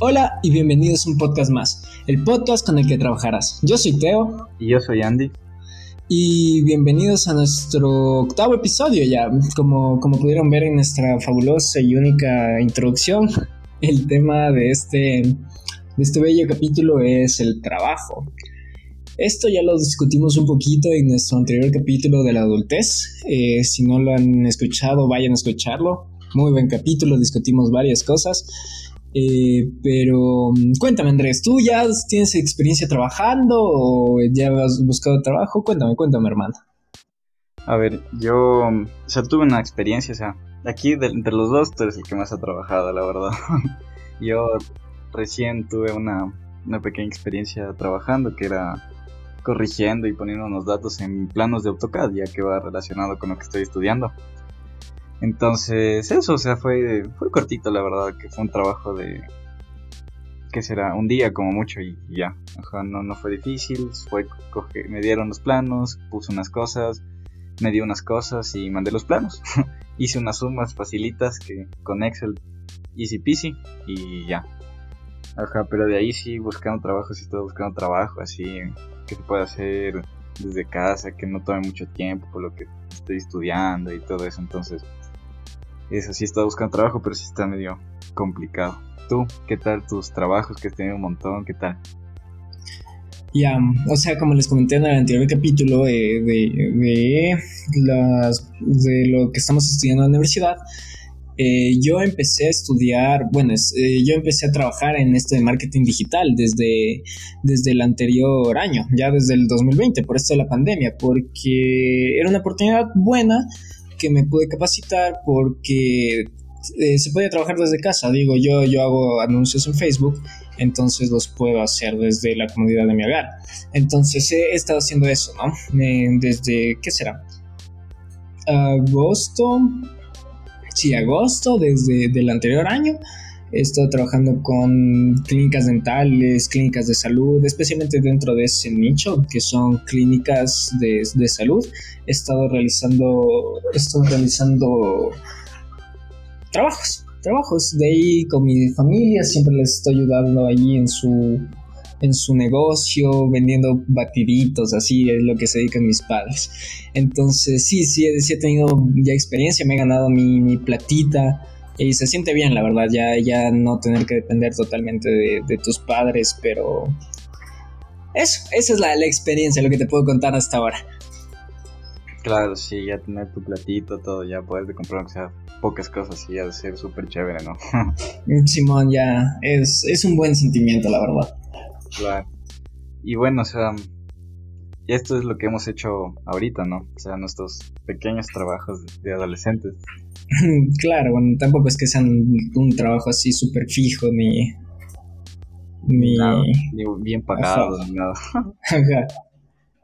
Hola y bienvenidos a un podcast más, el podcast con el que trabajarás. Yo soy Teo. Y yo soy Andy. Y bienvenidos a nuestro octavo episodio ya. Como, como pudieron ver en nuestra fabulosa y única introducción, el tema de este, de este bello capítulo es el trabajo. Esto ya lo discutimos un poquito en nuestro anterior capítulo de la adultez. Eh, si no lo han escuchado, vayan a escucharlo. Muy buen capítulo, discutimos varias cosas. Eh, pero mm, cuéntame, Andrés, ¿tú ya tienes experiencia trabajando o ya has buscado trabajo? Cuéntame, cuéntame, hermano. A ver, yo, o sea, tuve una experiencia, o sea, aquí de, entre los dos tú eres el que más ha trabajado, la verdad. yo recién tuve una, una pequeña experiencia trabajando que era corrigiendo y poniendo unos datos en planos de AutoCAD, ya que va relacionado con lo que estoy estudiando. Entonces, eso, o sea, fue, fue cortito, la verdad, que fue un trabajo de, ¿qué será? Un día como mucho y, ya. no, no fue difícil, fue, me dieron los planos, puse unas cosas, me dio unas cosas y mandé los planos. Hice unas sumas facilitas que con Excel easy peasy y ya. Ajá, pero de ahí sí buscando trabajo, sí estoy buscando trabajo, así que se pueda hacer desde casa, que no tome mucho tiempo por lo que estoy estudiando y todo eso. Entonces, eso sí está buscando trabajo, pero sí está medio complicado. ¿Tú qué tal tus trabajos que has tenido un montón? ¿Qué tal? Ya, o sea, como les comenté en el anterior capítulo de, de, las, de lo que estamos estudiando en la universidad, eh, yo empecé a estudiar, bueno, eh, yo empecé a trabajar en esto de marketing digital desde, desde el anterior año, ya desde el 2020, por esto de la pandemia, porque era una oportunidad buena que me pude capacitar porque eh, se podía trabajar desde casa. Digo, yo, yo hago anuncios en Facebook, entonces los puedo hacer desde la comodidad de mi hogar. Entonces he estado haciendo eso, ¿no? desde, ¿qué será? Agosto. Sí, agosto, desde el anterior año. He estado trabajando con clínicas dentales, clínicas de salud, especialmente dentro de ese nicho que son clínicas de, de salud. He estado realizando, he realizando trabajos, trabajos de ahí con mi familia, siempre les estoy ayudando allí en su en su negocio, vendiendo batiditos, así es lo que se dedican mis padres. Entonces, sí, sí, he tenido ya experiencia, me he ganado mi, mi platita, y se siente bien, la verdad, ya, ya no tener que depender totalmente de, tus padres, pero eso, esa es la, la, experiencia, lo que te puedo contar hasta ahora. Claro, sí, ya tener tu platito, todo, ya puedes comprar sea, pocas cosas y ya de ser súper chévere, ¿no? Simón, ya es, es un buen sentimiento, la verdad. Claro. Y bueno, o sea, y esto es lo que hemos hecho ahorita, ¿no? O sea, nuestros pequeños trabajos de adolescentes. claro, bueno, tampoco es que sean un trabajo así súper fijo ni... Ni... bien pagado, ni nada. Ajá.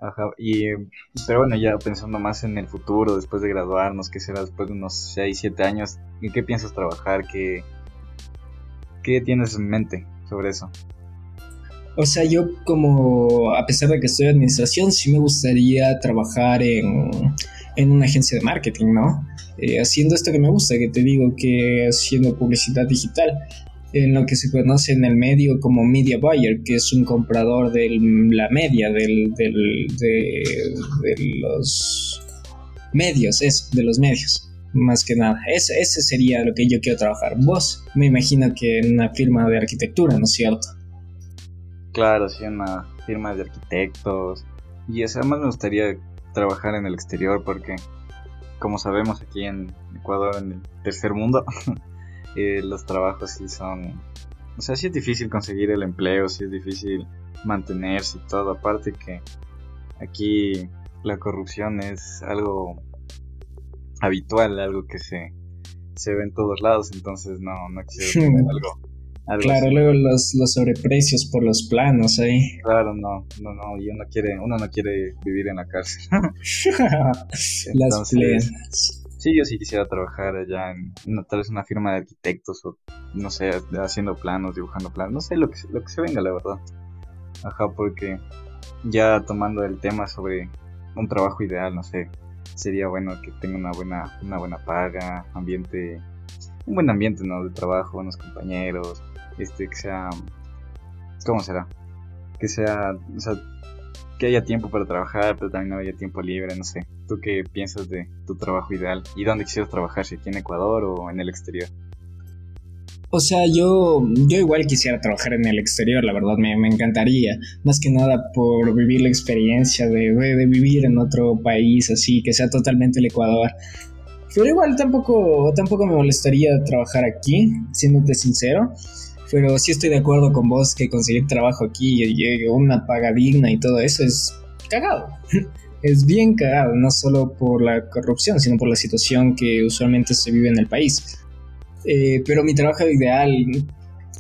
Ajá. Y, pero bueno, ya pensando más en el futuro, después de graduarnos, ¿qué será después de unos 6, 7 años? ¿En qué piensas trabajar? ¿Qué, qué tienes en mente sobre eso? O sea, yo como, a pesar de que estoy en administración, sí me gustaría trabajar en, en una agencia de marketing, ¿no? Eh, haciendo esto que me gusta, que te digo que haciendo publicidad digital, en lo que se conoce en el medio como media buyer, que es un comprador de la media del, de, los medios, eso, de los medios, más que nada. Ese, sería lo que yo quiero trabajar. Vos, me imagino que en una firma de arquitectura, ¿no es cierto? Claro, sí, una firma de arquitectos. Y además me gustaría trabajar en el exterior porque, como sabemos aquí en Ecuador, en el tercer mundo, eh, los trabajos sí son... O sea, sí es difícil conseguir el empleo, sí es difícil mantenerse y todo. Aparte que aquí la corrupción es algo habitual, algo que se, se ve en todos lados, entonces no, no quisiera tener algo claro, luego los, los sobreprecios por los planos ahí. Claro, no, no, no, y uno quiere, uno no quiere vivir en la cárcel. Las plenas. Sí, yo sí quisiera trabajar allá en tal vez una firma de arquitectos o no sé, haciendo planos, dibujando planos, no sé lo que, lo que se venga, la verdad. Ajá, porque ya tomando el tema sobre un trabajo ideal, no sé, sería bueno que tenga una buena, una buena paga, ambiente, un buen ambiente, ¿no? De trabajo, unos compañeros, este, que sea, ¿cómo será? Que sea, o sea, que haya tiempo para trabajar, pero también no haya tiempo libre, no sé. ¿Tú qué piensas de tu trabajo ideal? ¿Y dónde quisieras trabajar? ¿Si aquí en Ecuador o en el exterior? O sea, yo, yo igual quisiera trabajar en el exterior, la verdad, me, me encantaría. Más que nada por vivir la experiencia de, de, vivir en otro país así, que sea totalmente el Ecuador. Pero igual tampoco, tampoco me molestaría trabajar aquí, siéndote sincero. Pero sí estoy de acuerdo con vos que conseguir trabajo aquí y una paga digna y todo eso es cagado. es bien cagado, no solo por la corrupción, sino por la situación que usualmente se vive en el país. Eh, pero mi trabajo ideal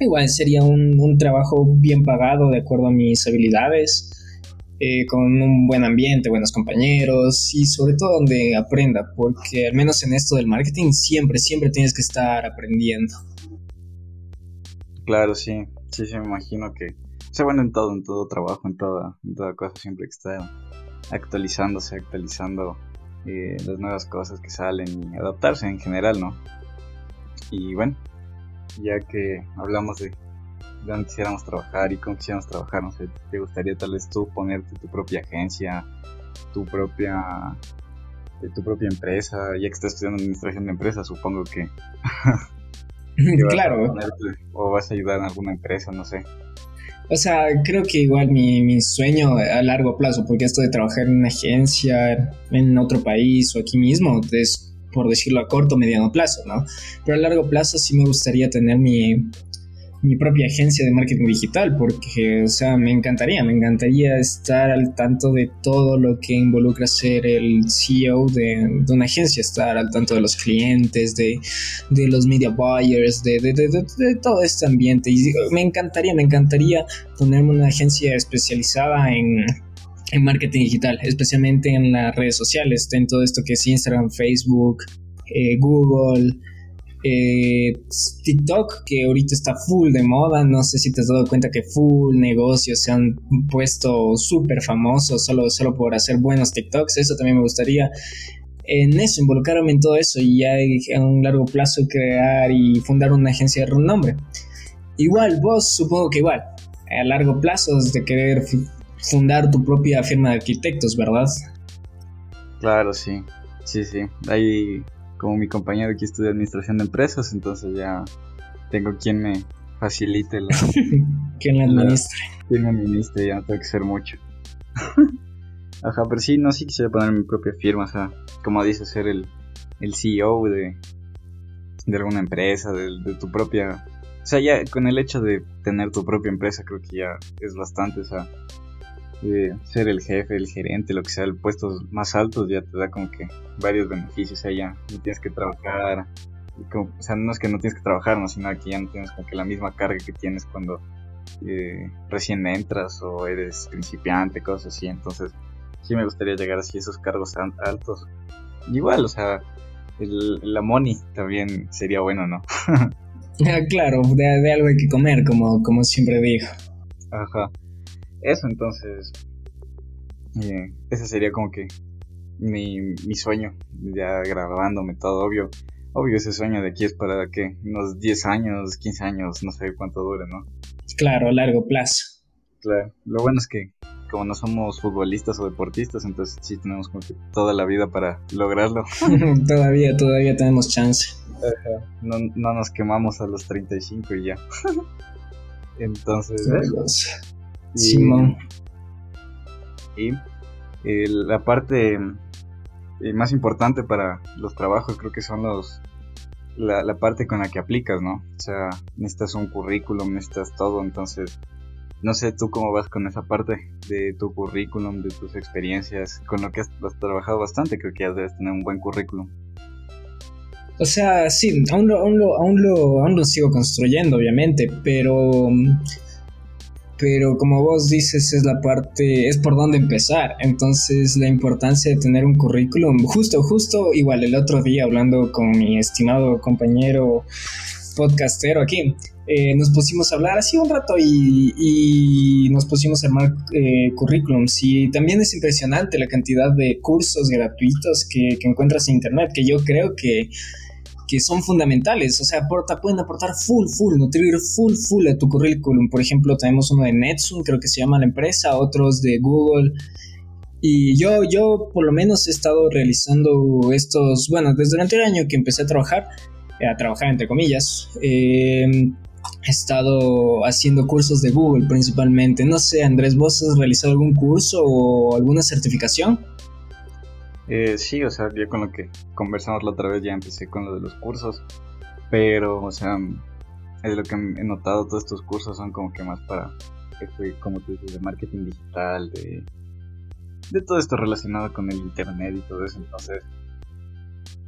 igual sería un, trabajo bien pagado de acuerdo a mis habilidades, eh, con un buen ambiente, buenos compañeros y sobre todo donde aprenda, porque al menos en esto del marketing siempre, siempre tienes que estar aprendiendo. Claro, sí, sí, sí, me imagino que, se bueno, en todo, en todo trabajo, en toda, en toda cosa, siempre que está actualizándose, actualizando eh, las nuevas cosas que salen y adaptarse en general, ¿no? Y bueno, ya que hablamos de dónde quisiéramos trabajar y cómo quisiéramos trabajar, no sé, ¿te gustaría tal vez tú ponerte tu propia agencia, tu propia tu propia empresa, ya que estás estudiando administración de empresas, supongo que... claro. o vas a ayudar en alguna empresa, no sé. O sea, creo que igual mi, mi, sueño a largo plazo, porque esto de trabajar en una agencia en otro país o aquí mismo es por decirlo a corto o mediano plazo, ¿no? Pero a largo plazo sí me gustaría tener mi, mi propia agencia de marketing digital, porque, o sea, me encantaría, me encantaría estar al tanto de todo lo que involucra ser el CEO de, una agencia, estar al tanto de los clientes, de, de los media buyers, de, de, todo este ambiente. Y me encantaría, me encantaría ponerme una agencia especializada en en marketing digital, especialmente en las redes sociales, en todo esto que es Instagram, Facebook, eh, Google, eh, TikTok, que ahorita está full de moda, no sé si te has dado cuenta que full negocios se han puesto súper famosos solo, solo por hacer buenos TikToks, eso también me gustaría. En eso, involucrarme en todo eso y ya a un largo plazo crear y fundar una agencia de renombre. Igual, vos supongo que igual, a largo plazo de querer fundar tu propia firma de arquitectos, ¿verdad? Claro, sí. Sí, sí. Ahí, como mi compañero aquí estudia administración de empresas, entonces ya tengo quien me facilite la. quien la administre. quien me administre, ya no tengo que ser mucho. Ajá, pero sí, no, sí quisiera poner mi propia firma, o sea, como dices, ser el, el CEO de, de alguna empresa, de, de, tu propia... O sea, ya con el hecho de tener tu propia empresa creo que ya es bastante, o sea, ser el jefe, el gerente, lo que sea, el puestos más altos ya te da como que varios beneficios allá. No tienes que trabajar, o sea, no es que no tienes que trabajar, no, sino que ya no tienes como que la misma carga que tienes cuando eh, recién entras o eres principiante, cosas así. Entonces, sí me gustaría llegar así a esos cargos altos. Igual, o sea, el, la money también sería bueno, ¿no? Claro, de, de, algo hay que comer, como, como siempre digo. Ajá eso, entonces, eh, ese sería como que mi, mi sueño, ya grabándome todo, obvio. Obvio, ese sueño de aquí es para que unos 10 años, 15 años, no sé cuánto dure, ¿no? Claro, a largo plazo. Claro, lo bueno es que como no somos futbolistas o deportistas, entonces sí tenemos como que toda la vida para lograrlo. todavía, todavía tenemos chance. No, no nos quemamos a los 35 y ya. entonces... Simón. Y, eh, la parte eh, más importante para los trabajos creo que son los la, la, parte con la que aplicas, ¿no? O sea, necesitas un currículum, necesitas todo, entonces no sé tú cómo vas con esa parte de tu currículum, de tus experiencias, con lo que has, trabajado bastante, creo que ya debes tener un buen currículum. O sea, sí, aún lo, aún lo, aún lo, aún lo sigo construyendo, obviamente, pero pero como vos dices es la parte, es por dónde empezar. Entonces la importancia de tener un currículum, justo, justo igual el otro día hablando con mi estimado compañero podcastero aquí, eh, nos pusimos a hablar así un rato y, nos pusimos a armar eh, currículums y también es impresionante la cantidad de cursos gratuitos que, que encuentras en internet, que yo creo que que son fundamentales, o sea, aporta, pueden aportar full, full, nutrir full, full a tu currículum. Por ejemplo, tenemos uno de Netsun, creo que se llama la empresa, otros de Google. Y yo, yo por lo menos he estado realizando estos, bueno, desde el año que empecé a trabajar, eh, a trabajar entre comillas, eh, he estado haciendo cursos de Google principalmente. No sé, Andrés, ¿vos has realizado algún curso o alguna certificación? Eh, sí, o sea, ya con lo que conversamos la otra vez ya empecé con lo de los cursos, pero, o sea, es lo que he notado, todos estos cursos son como que más para, este, como tú dices, de marketing digital, de, de todo esto relacionado con el internet y todo eso, entonces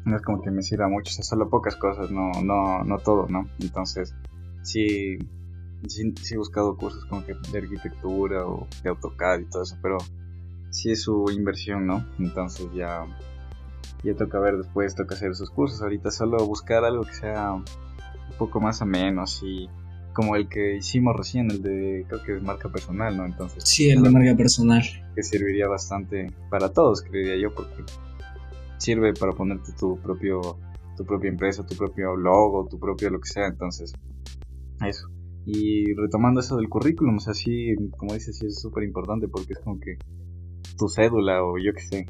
no es como que me sirva mucho, o sea, solo pocas cosas, no, no, no todo, ¿no? Entonces, sí, sí, sí he buscado cursos como que de arquitectura o de AutoCAD y todo eso, pero sí es su inversión, ¿no? Entonces ya, ya toca ver después, toca hacer esos cursos. Ahorita solo buscar algo que sea un poco más ameno, así como el que hicimos recién, el de, creo que es marca personal, ¿no? Entonces. Sí, el de marca personal. Que serviría bastante para todos, creería yo, porque sirve para ponerte tu propio, tu propia empresa, tu propio logo, tu propio lo que sea, entonces, eso. Y retomando eso del currículum, o sea, sí, como dices, sí es súper importante porque es como que tu cédula o yo qué sé,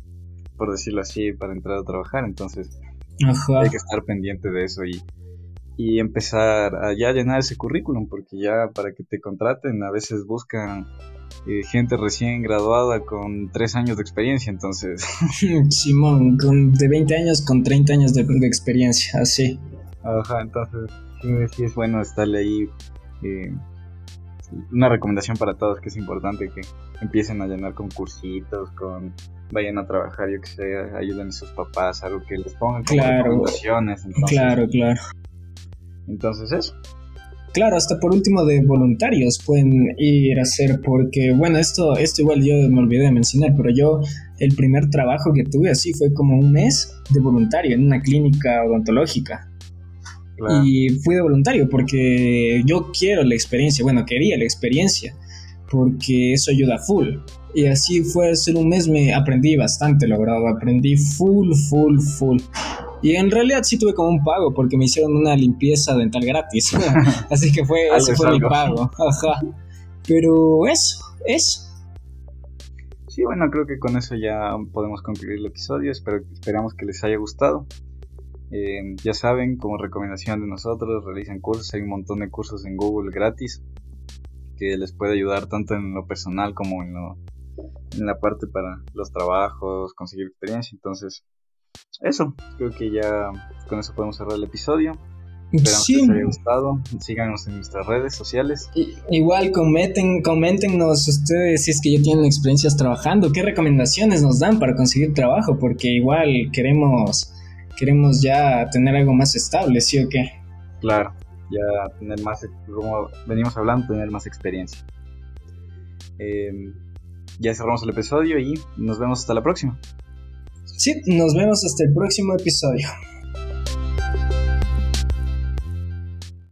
por decirlo así, para entrar a trabajar. Entonces hay que estar pendiente de eso y, y empezar a ya llenar ese currículum, porque ya para que te contraten a veces buscan eh, gente recién graduada con tres años de experiencia, entonces... Simón, con, de 20 años con 30 años de, experiencia, así. Ajá, entonces sí, es bueno estarle ahí. Eh, una recomendación para todos que es importante que empiecen a llenar concursitos, con vayan a trabajar, yo que sé, ayuden a sus papás, algo que les pongan como claro, recomendaciones. claro, claro. Entonces eso. Claro, hasta por último de voluntarios pueden ir a hacer porque, bueno, esto, esto igual yo me olvidé de mencionar, pero yo el primer trabajo que tuve así fue como un mes de voluntario en una clínica odontológica. Y fui de voluntario porque yo quiero la experiencia, bueno, quería la experiencia, porque eso ayuda full. Y así fue, hace un mes me aprendí bastante, logrado, aprendí full, full, full. Y en realidad sí tuve como un pago porque me hicieron una limpieza dental gratis. así que fue, ese fue mi pago. Ajá. Pero eso, eso. Sí, bueno, creo que con eso ya podemos concluir el episodio. Espero, esperamos que les haya gustado. Eh, ya saben, como recomendación de nosotros, realicen cursos. Hay un montón de cursos en Google gratis que les puede ayudar tanto en lo personal como en, lo, en la parte para los trabajos, conseguir experiencia. Entonces, eso, creo que ya con eso podemos cerrar el episodio. Esperamos que les haya gustado. Síganos en nuestras redes sociales. igual comenten, coméntenos ustedes si es que ya tienen experiencias trabajando, qué recomendaciones nos dan para conseguir trabajo, porque igual queremos queremos ya tener algo más estable, ¿sí o qué? Claro, ya tener más, como venimos hablando, tener más experiencia. Em, ya cerramos el episodio y nos vemos hasta la próxima. Sí, nos vemos hasta el próximo episodio.